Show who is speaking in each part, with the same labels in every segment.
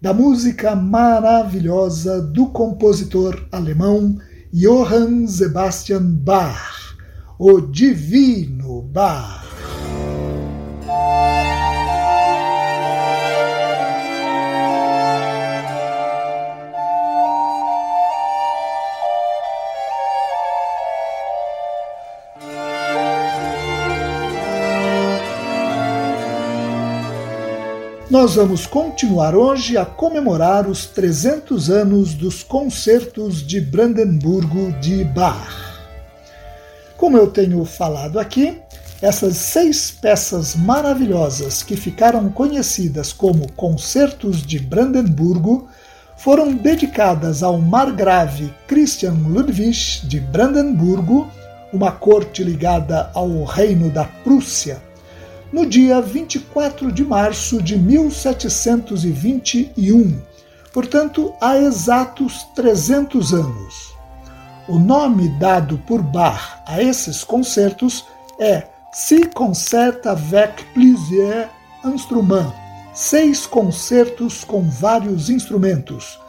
Speaker 1: da música maravilhosa do compositor alemão Johann Sebastian Bach, o Divino Bach. Nós vamos continuar hoje a comemorar os 300 anos dos concertos de Brandemburgo de Bach. Como eu tenho falado aqui, essas seis peças maravilhosas que ficaram conhecidas como Concertos de Brandemburgo foram dedicadas ao margrave Christian Ludwig de Brandemburgo, uma corte ligada ao Reino da Prússia no dia 24 de março de 1721, portanto, há exatos 300 anos. O nome dado por Bach a esses concertos é Six Concerts avec plusieurs instruments, seis concertos com vários instrumentos,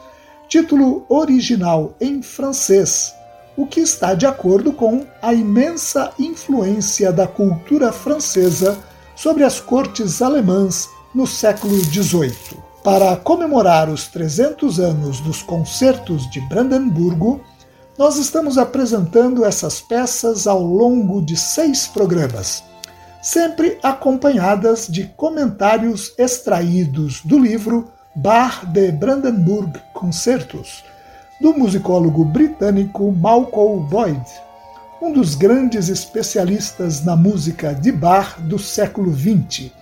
Speaker 1: título original em francês, o que está de acordo com a imensa influência da cultura francesa sobre as cortes alemãs no século XVIII. Para comemorar os 300 anos dos concertos de Brandemburgo, nós estamos apresentando essas peças ao longo de seis programas, sempre acompanhadas de comentários extraídos do livro Bar de Brandenburg Concertos, do musicólogo britânico Malcolm Boyd um dos grandes especialistas na música de bar do século XX.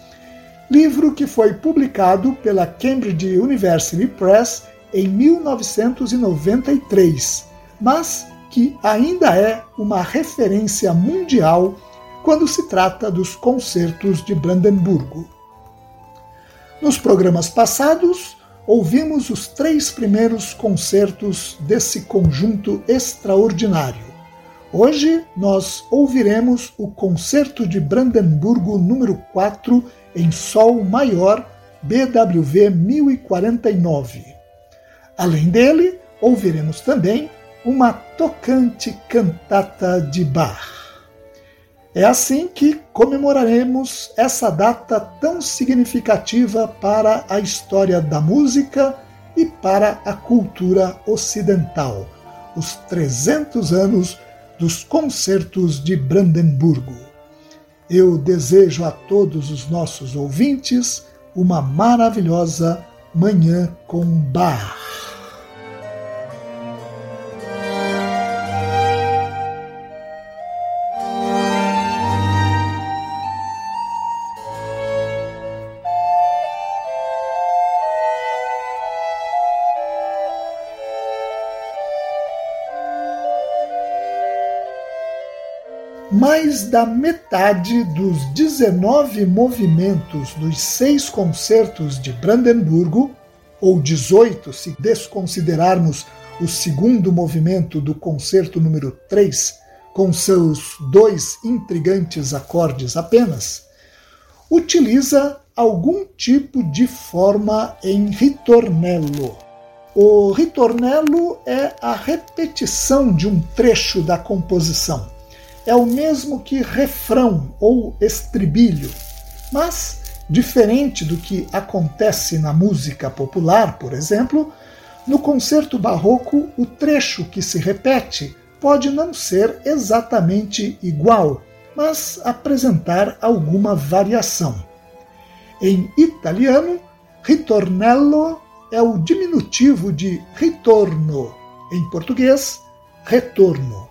Speaker 1: Livro que foi publicado pela Cambridge University Press em 1993, mas que ainda é uma referência mundial quando se trata dos concertos de Brandemburgo. Nos programas passados, ouvimos os três primeiros concertos desse conjunto extraordinário. Hoje nós ouviremos o Concerto de Brandemburgo número 4 em Sol maior, BWV 1049. Além dele, ouviremos também uma tocante cantata de Bach. É assim que comemoraremos essa data tão significativa para a história da música e para a cultura ocidental, os 300 anos dos concertos de Brandemburgo. Eu desejo a todos os nossos ouvintes uma maravilhosa Manhã com Bar. Mais da metade dos 19 movimentos dos seis concertos de Brandemburgo, ou 18 se desconsiderarmos o segundo movimento do concerto número 3, com seus dois intrigantes acordes apenas, utiliza algum tipo de forma em ritornello. O ritornello é a repetição de um trecho da composição é o mesmo que refrão ou estribilho, mas, diferente do que acontece na música popular, por exemplo, No concerto barroco, o trecho que se repete pode não ser exatamente igual, mas apresentar alguma variação. Em italiano, ritornello é o diminutivo de ritorno, em português, retorno.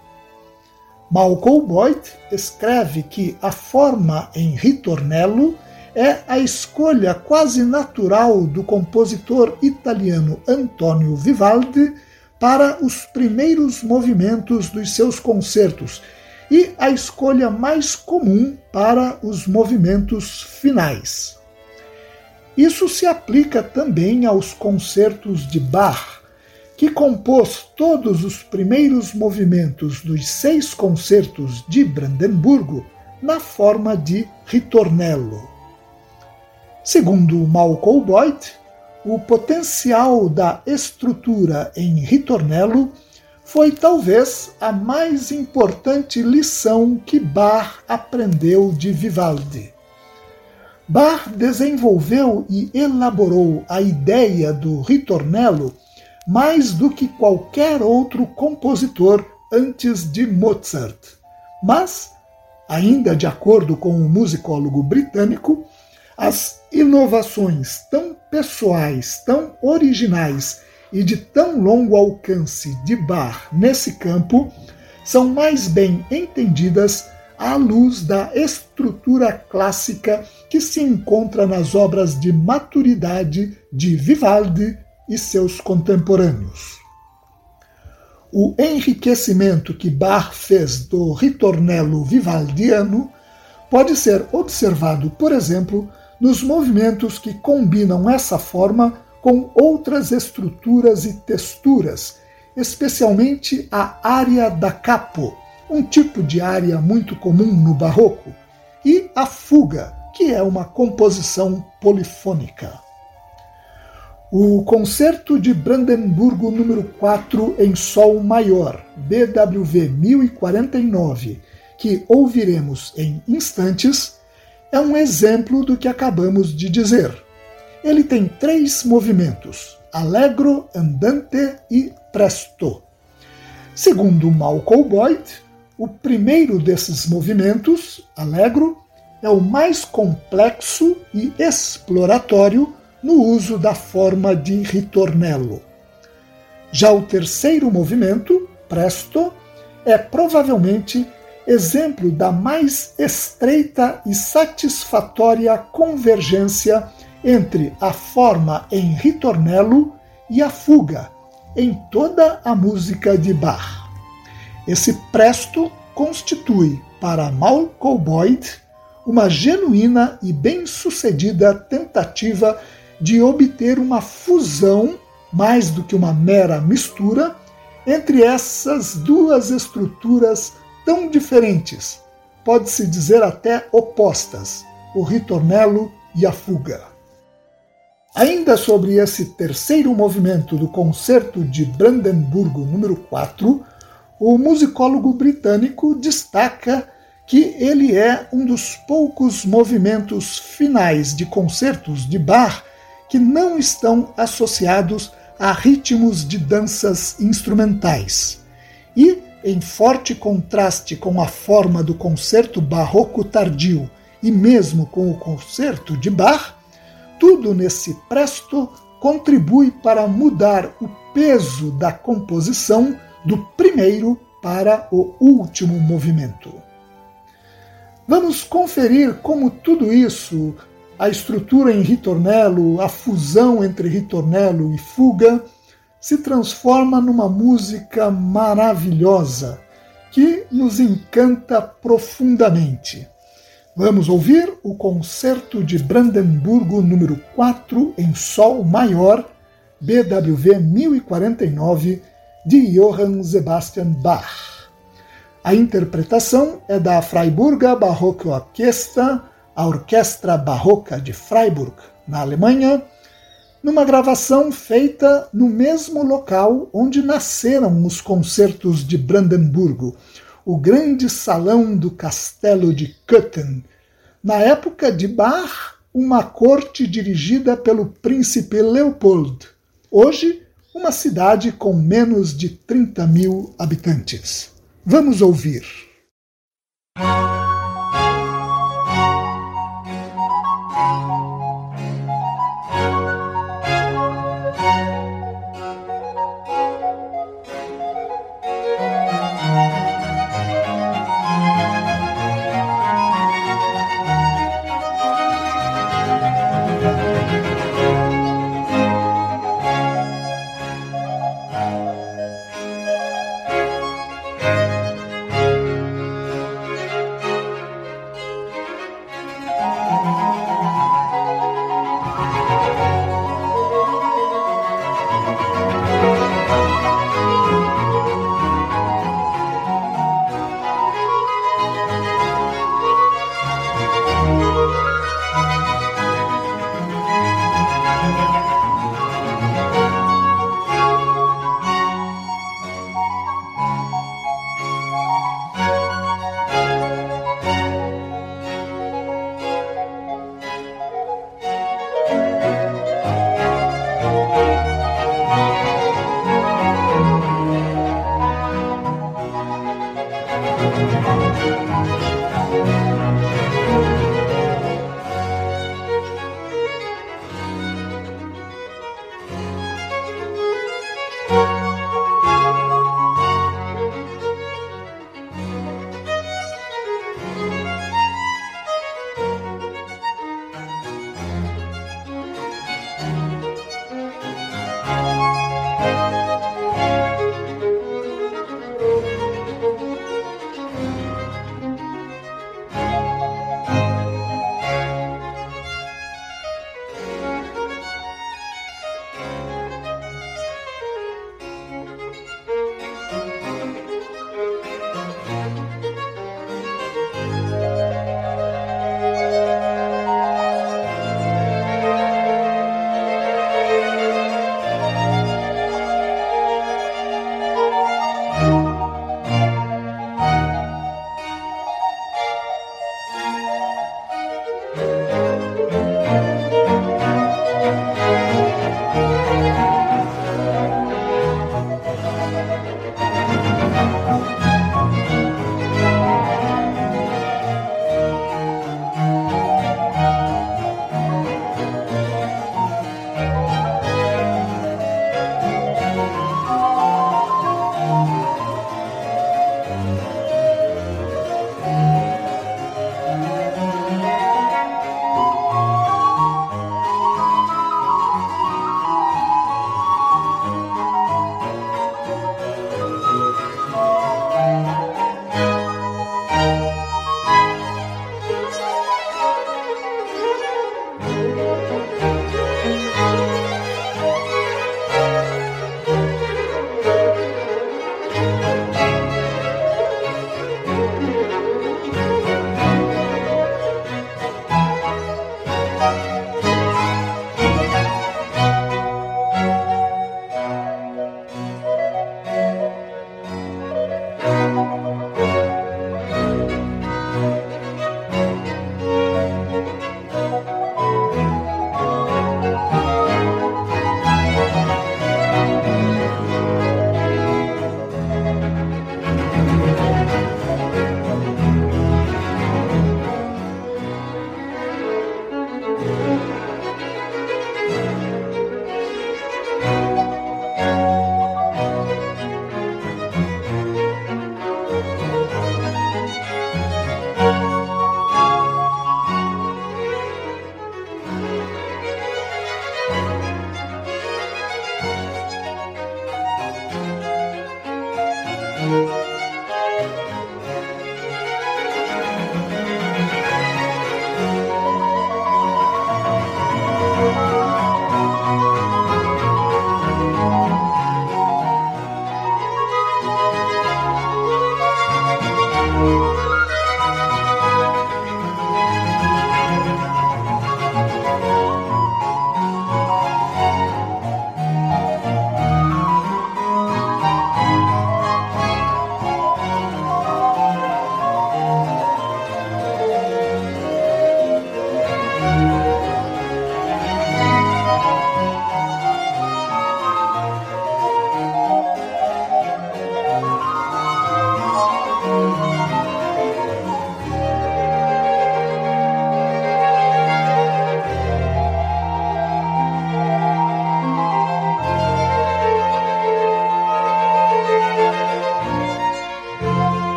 Speaker 1: Malcolm Boyd escreve que a forma em ritornello é a escolha quase natural do compositor italiano Antonio Vivaldi para os primeiros movimentos dos seus concertos e a escolha mais comum para os movimentos finais. Isso se aplica também aos concertos de Bach, que compôs todos os primeiros movimentos dos seis concertos de Brandemburgo na forma de ritornello. Segundo Malcolm Boyd, o potencial da estrutura em ritornello foi talvez a mais importante lição que Bach aprendeu de Vivaldi. Bach desenvolveu e elaborou a ideia do ritornello mais do que qualquer outro compositor antes de Mozart. Mas, ainda de acordo com o musicólogo britânico, as inovações tão pessoais, tão originais e de tão longo alcance de Bach nesse campo são mais bem entendidas à luz da estrutura clássica que se encontra nas obras de maturidade de Vivaldi e seus contemporâneos. O enriquecimento que Bach fez do ritornello vivaldiano pode ser observado, por exemplo, nos movimentos que combinam essa forma com outras estruturas e texturas, especialmente a área da capo, um tipo de área muito comum no barroco, e a fuga, que é uma composição polifônica. O Concerto de Brandemburgo número 4 em Sol maior, BWV 1049, que ouviremos em instantes, é um exemplo do que acabamos de dizer. Ele tem três movimentos: allegro, andante e presto. Segundo Malcolm Boyd, o primeiro desses movimentos, allegro, é o mais complexo e exploratório no uso da forma de ritornello. Já o terceiro movimento, presto, é provavelmente exemplo da mais estreita e satisfatória convergência entre a forma em ritornello e a fuga em toda a música de Bach. Esse presto constitui, para Malcolm Boyd, uma genuína e bem-sucedida tentativa de obter uma fusão, mais do que uma mera mistura, entre essas duas estruturas tão diferentes, pode-se dizer até opostas, o ritornello e a fuga. Ainda sobre esse terceiro movimento do Concerto de Brandemburgo número 4, o musicólogo britânico destaca que ele é um dos poucos movimentos finais de concertos de Bach que não estão associados a ritmos de danças instrumentais. E em forte contraste com a forma do concerto barroco tardio e mesmo com o concerto de Bach, tudo nesse presto contribui para mudar o peso da composição do primeiro para o último movimento. Vamos conferir como tudo isso, a estrutura em ritornello, a fusão entre ritornello e fuga, se transforma numa música maravilhosa que nos encanta profundamente. Vamos ouvir o Concerto de Brandemburgo número 4 em Sol maior, BWV 1049, de Johann Sebastian Bach. A interpretação é da Freiburger Baroque Orquestra, a Orquestra Barroca de Freiburg, na Alemanha, numa gravação feita no mesmo local onde nasceram os concertos de Brandemburgo, o grande salão do castelo de Köthen. Na época de Bach, uma corte dirigida pelo príncipe Leopold. Hoje, uma cidade com menos de 30 mil habitantes. Vamos ouvir.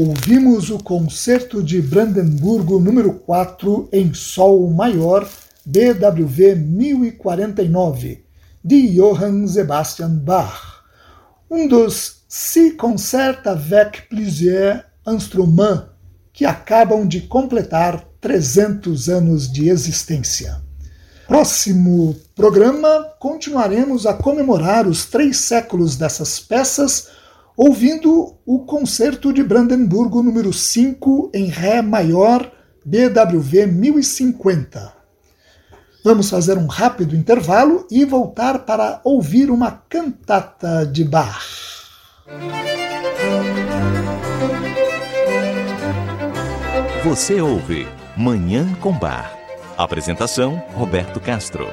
Speaker 1: Ouvimos o Concerto de Brandemburgo número 4 em Sol Maior, BWV 1049, de Johann Sebastian Bach, um dos six concerts avec plusieurs instruments que acabam de completar 300 anos de existência. Próximo programa, continuaremos a comemorar os três séculos dessas peças ouvindo o Concerto de Brandemburgo número 5 em Ré maior, BWV 1050. Vamos fazer um rápido intervalo e voltar para ouvir uma cantata de Bach.
Speaker 2: Você ouve Manhã com Bar. Apresentação: Roberto Castro.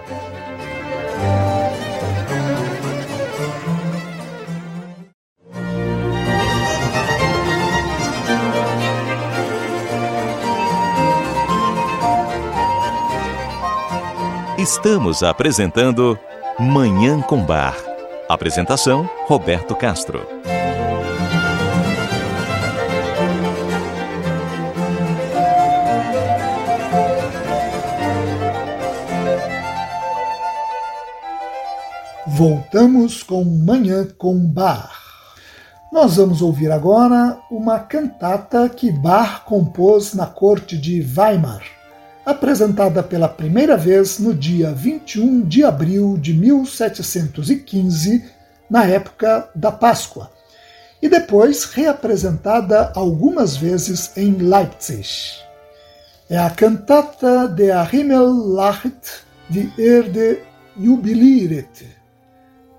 Speaker 2: Estamos apresentando Manhã com Bar. Apresentação: Roberto Castro.
Speaker 1: Voltamos com Manhã com Bar. Nós vamos ouvir agora uma cantata que Bach compôs na corte de Weimar apresentada pela primeira vez no dia 21 de abril de 1715, na época da Páscoa, e depois reapresentada algumas vezes em Leipzig. É a cantata de a Himmel lacht, die Erde jubiliert.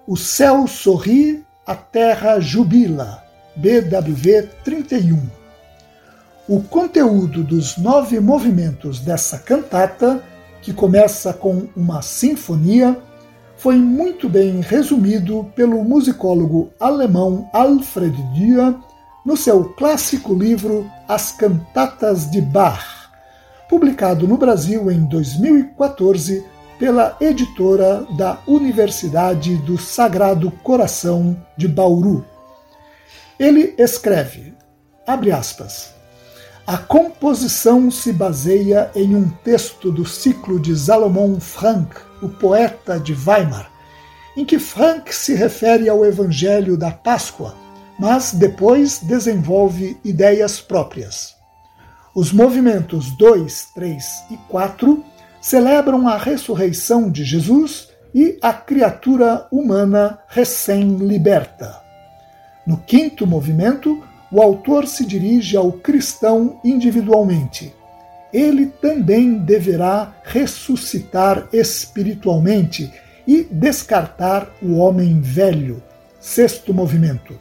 Speaker 1: O céu sorri, a terra jubila. BWV 31. O conteúdo dos nove movimentos dessa cantata, que começa com uma sinfonia, foi muito bem resumido pelo musicólogo alemão Alfred Dürer no seu clássico livro As Cantatas de Bach, publicado no Brasil em 2014 pela editora da Universidade do Sagrado Coração de Bauru. Ele escreve, abre aspas, a composição se baseia em um texto do ciclo de Salomon Frank, o poeta de Weimar, em que Frank se refere ao Evangelho da Páscoa, mas depois desenvolve ideias próprias. Os movimentos 2, 3 e 4 celebram a ressurreição de Jesus e a criatura humana recém-liberta. No quinto movimento, o autor se dirige ao cristão individualmente. Ele também deverá ressuscitar espiritualmente e descartar o homem velho. Sexto movimento.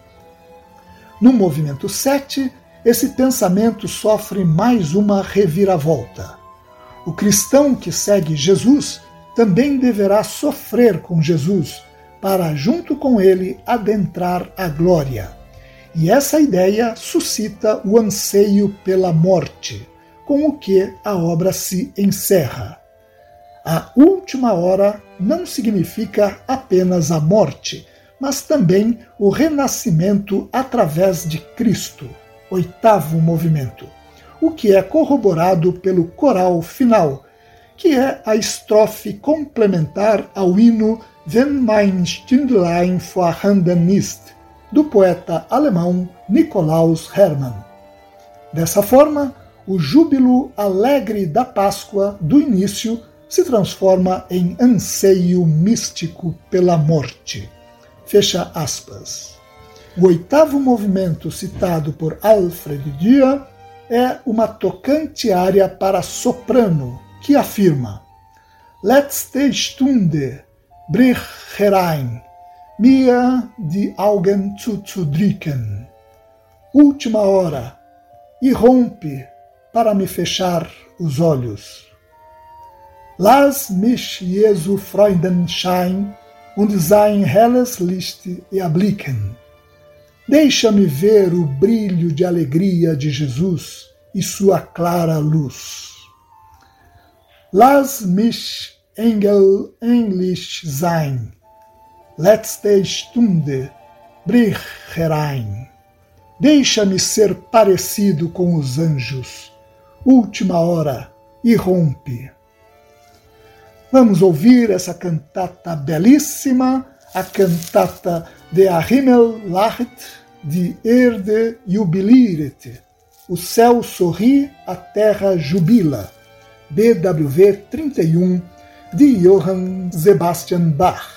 Speaker 1: No movimento 7, esse pensamento sofre mais uma reviravolta. O cristão que segue Jesus também deverá sofrer com Jesus, para, junto com ele, adentrar a glória. E essa ideia suscita o anseio pela morte, com o que a obra se encerra. A última hora não significa apenas a morte, mas também o renascimento através de Cristo, oitavo movimento, o que é corroborado pelo coral final, que é a estrofe complementar ao hino Wenn mein Stündlein vorhanden ist, do poeta alemão Nikolaus Hermann. Dessa forma, o júbilo alegre da Páscoa do início se transforma em anseio místico pela morte. Fecha aspas. O oitavo movimento citado por Alfred Dürer é uma tocante área para soprano que afirma Letzte Stunde, brich herein, mir die Augen zuzudrücken. Última hora, irrompe para me fechar os olhos. Lass mich Jesu Freudenschein und sein helles Licht erblicken. Deixa-me ver o brilho de alegria de Jesus e sua clara luz. Lass mich Engel Englisch sein Letzte Stunde, brich herein. Deixa-me ser parecido com os anjos. Última hora, irrompe. Vamos ouvir essa cantata belíssima, a cantata de A Himmel lacht, de Erde jubiliret. O céu sorri, a terra jubila. BWV 31, de Johann Sebastian Bach.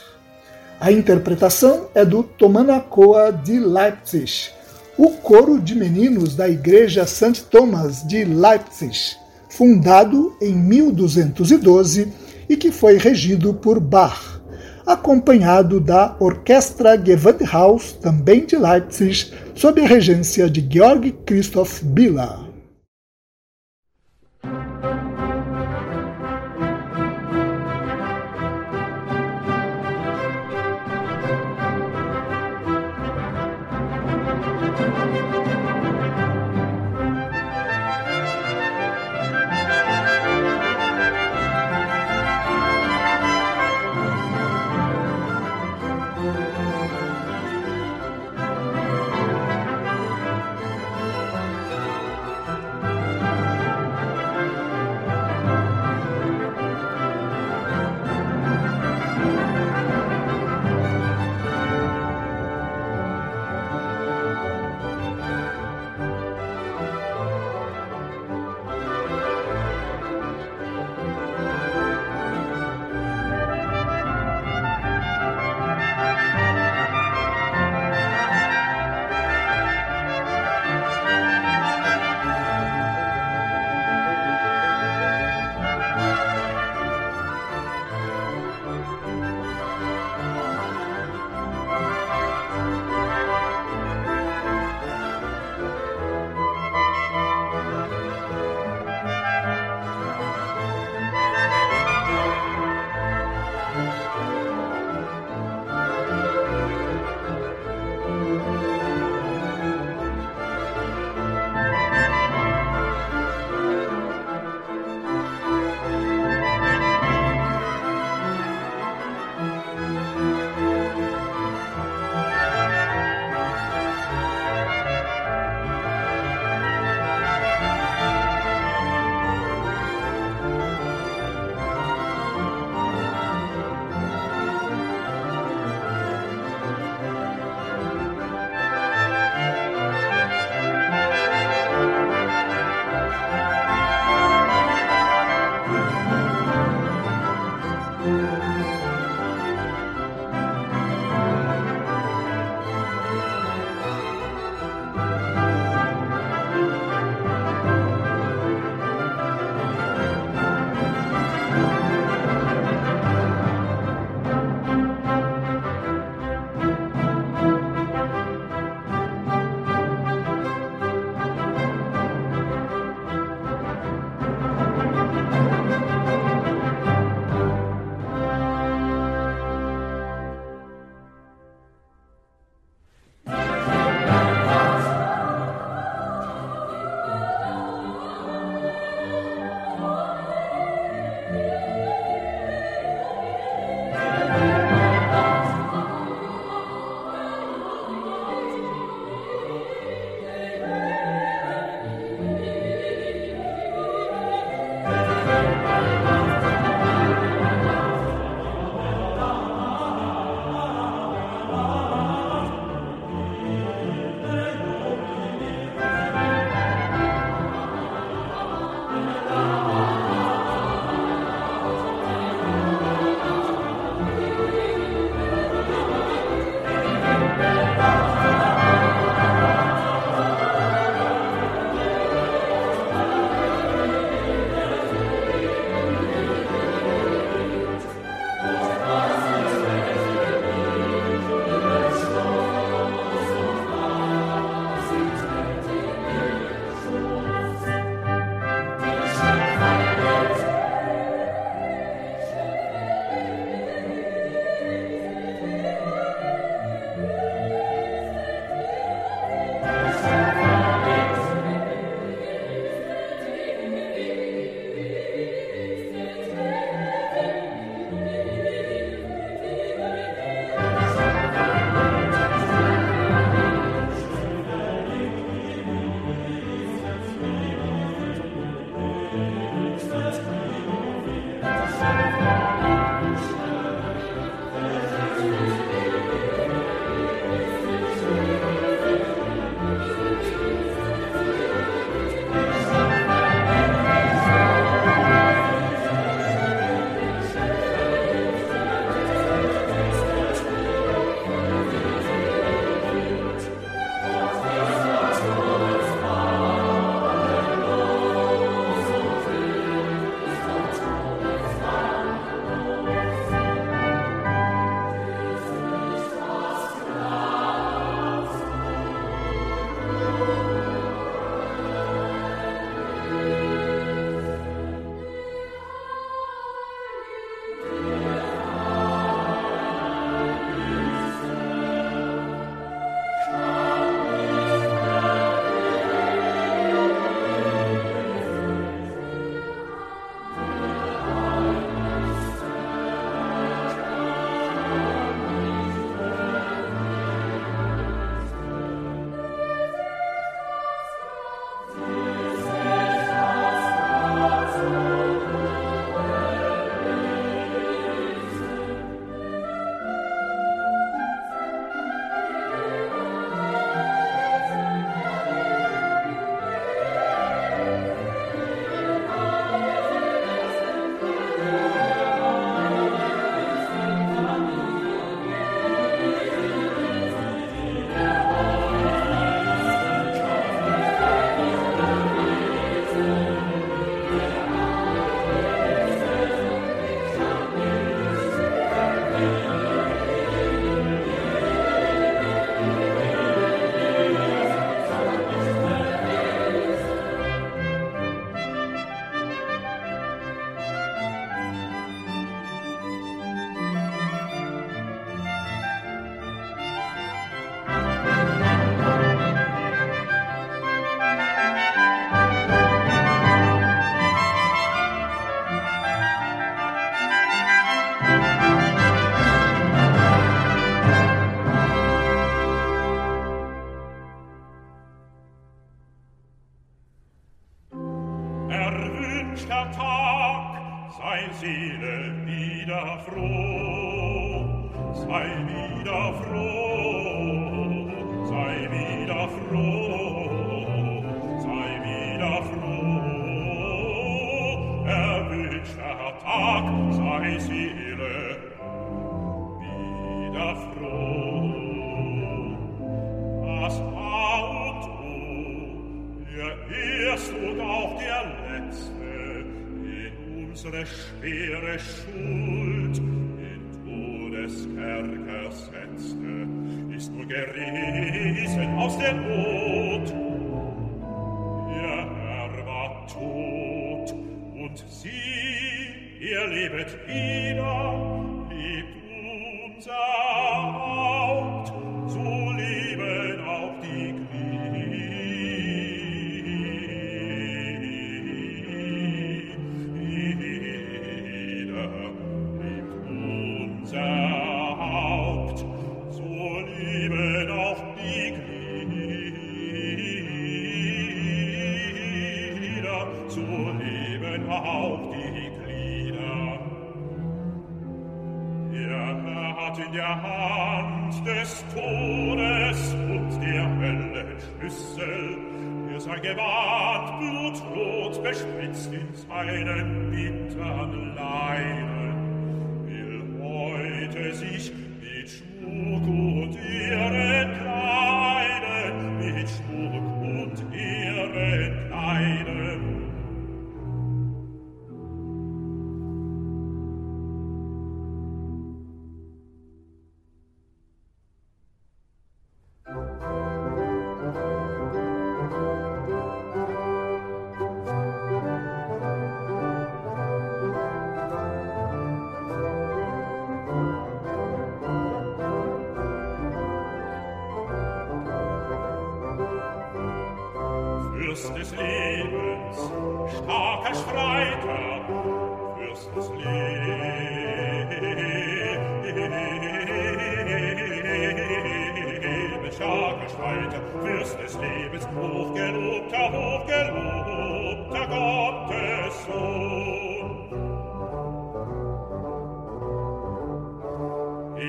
Speaker 1: A interpretação é do Tomanacoa de Leipzig, o coro de meninos da Igreja St. Thomas de Leipzig, fundado em 1212 e que foi regido por Bach, acompanhado da Orquestra Gewandhaus, também de Leipzig, sob a regência de Georg Christoph Biller.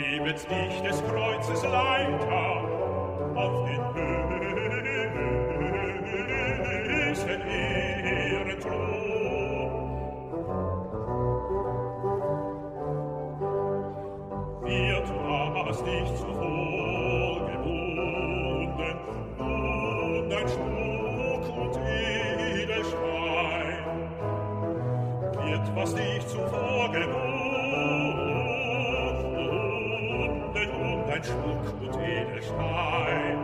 Speaker 3: Erhebet dich des Kreuzes Leiter auf den höchsten Ehrenthron. Wir traust dich zuvor gebunden, nun dein Schmuck und Edelstein. Wird, was dich zuvor gebunden, ein Schmuck und edel Stein.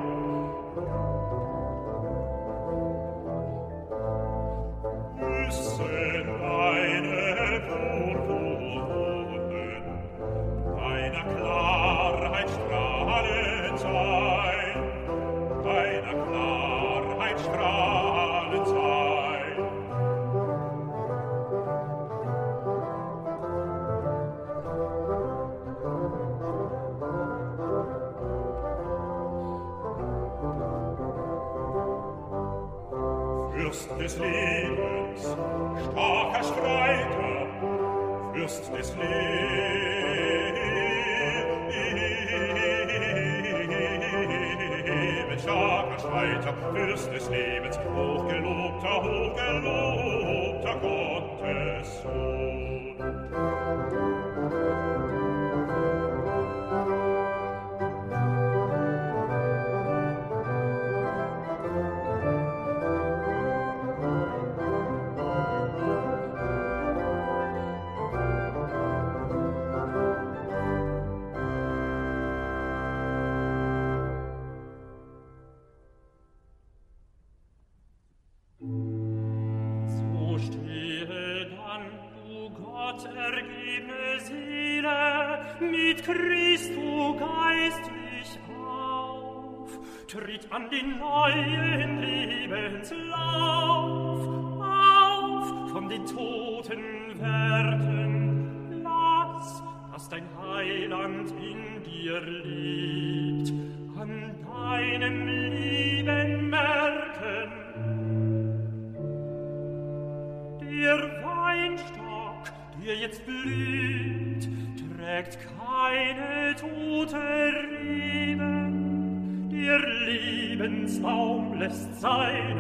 Speaker 3: it's love.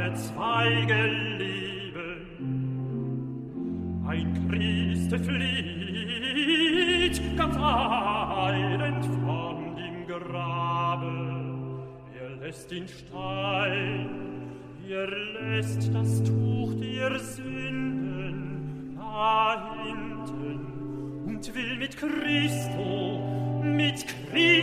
Speaker 3: Seine Zweige leben. Ein Christ flieht ganz eilend von dem Grabe, er lässt den Stein, er lässt das Tuch der Sünden da hinten und will mit Christo, mit Christo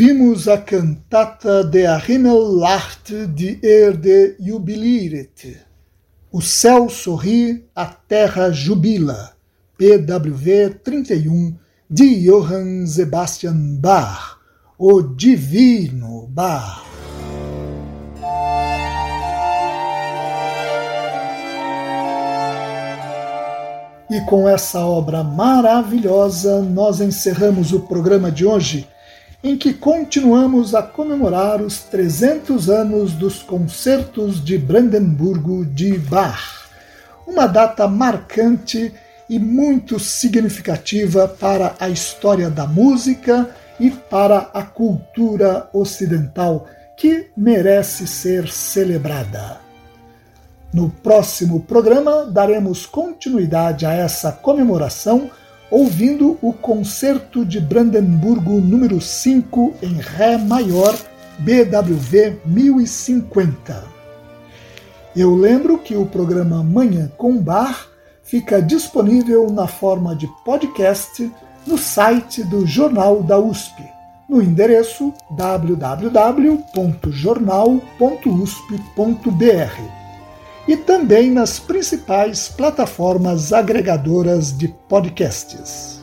Speaker 1: Ouvimos a cantata De a Himmel lacht, die Erde jubiliert. O céu sorri, a terra jubila. PWV 31 de Johann Sebastian Bach, o Divino Bach. E com essa obra maravilhosa, nós encerramos o programa de hoje, em que continuamos a comemorar os 300 anos dos concertos de Brandemburgo de Bach. Uma data marcante e muito significativa para a história da música e para a cultura ocidental, que merece ser celebrada. No próximo programa, daremos continuidade a essa comemoração ouvindo o Concerto de Brandemburgo número 5 em Ré maior, BWV 1050. Eu lembro que o programa Manhã com Bar fica disponível na forma de podcast no site do Jornal da USP, no endereço www.jornal.usp.br e também nas principais plataformas agregadoras de podcasts.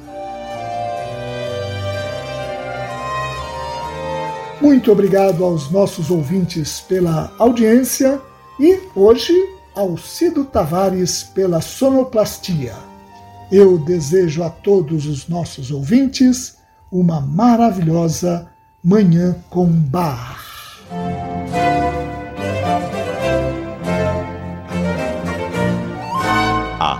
Speaker 1: Muito obrigado aos nossos ouvintes pela audiência e hoje Alcido Tavares pela sonoplastia. Eu desejo a todos os nossos ouvintes uma maravilhosa Manhã com Bar.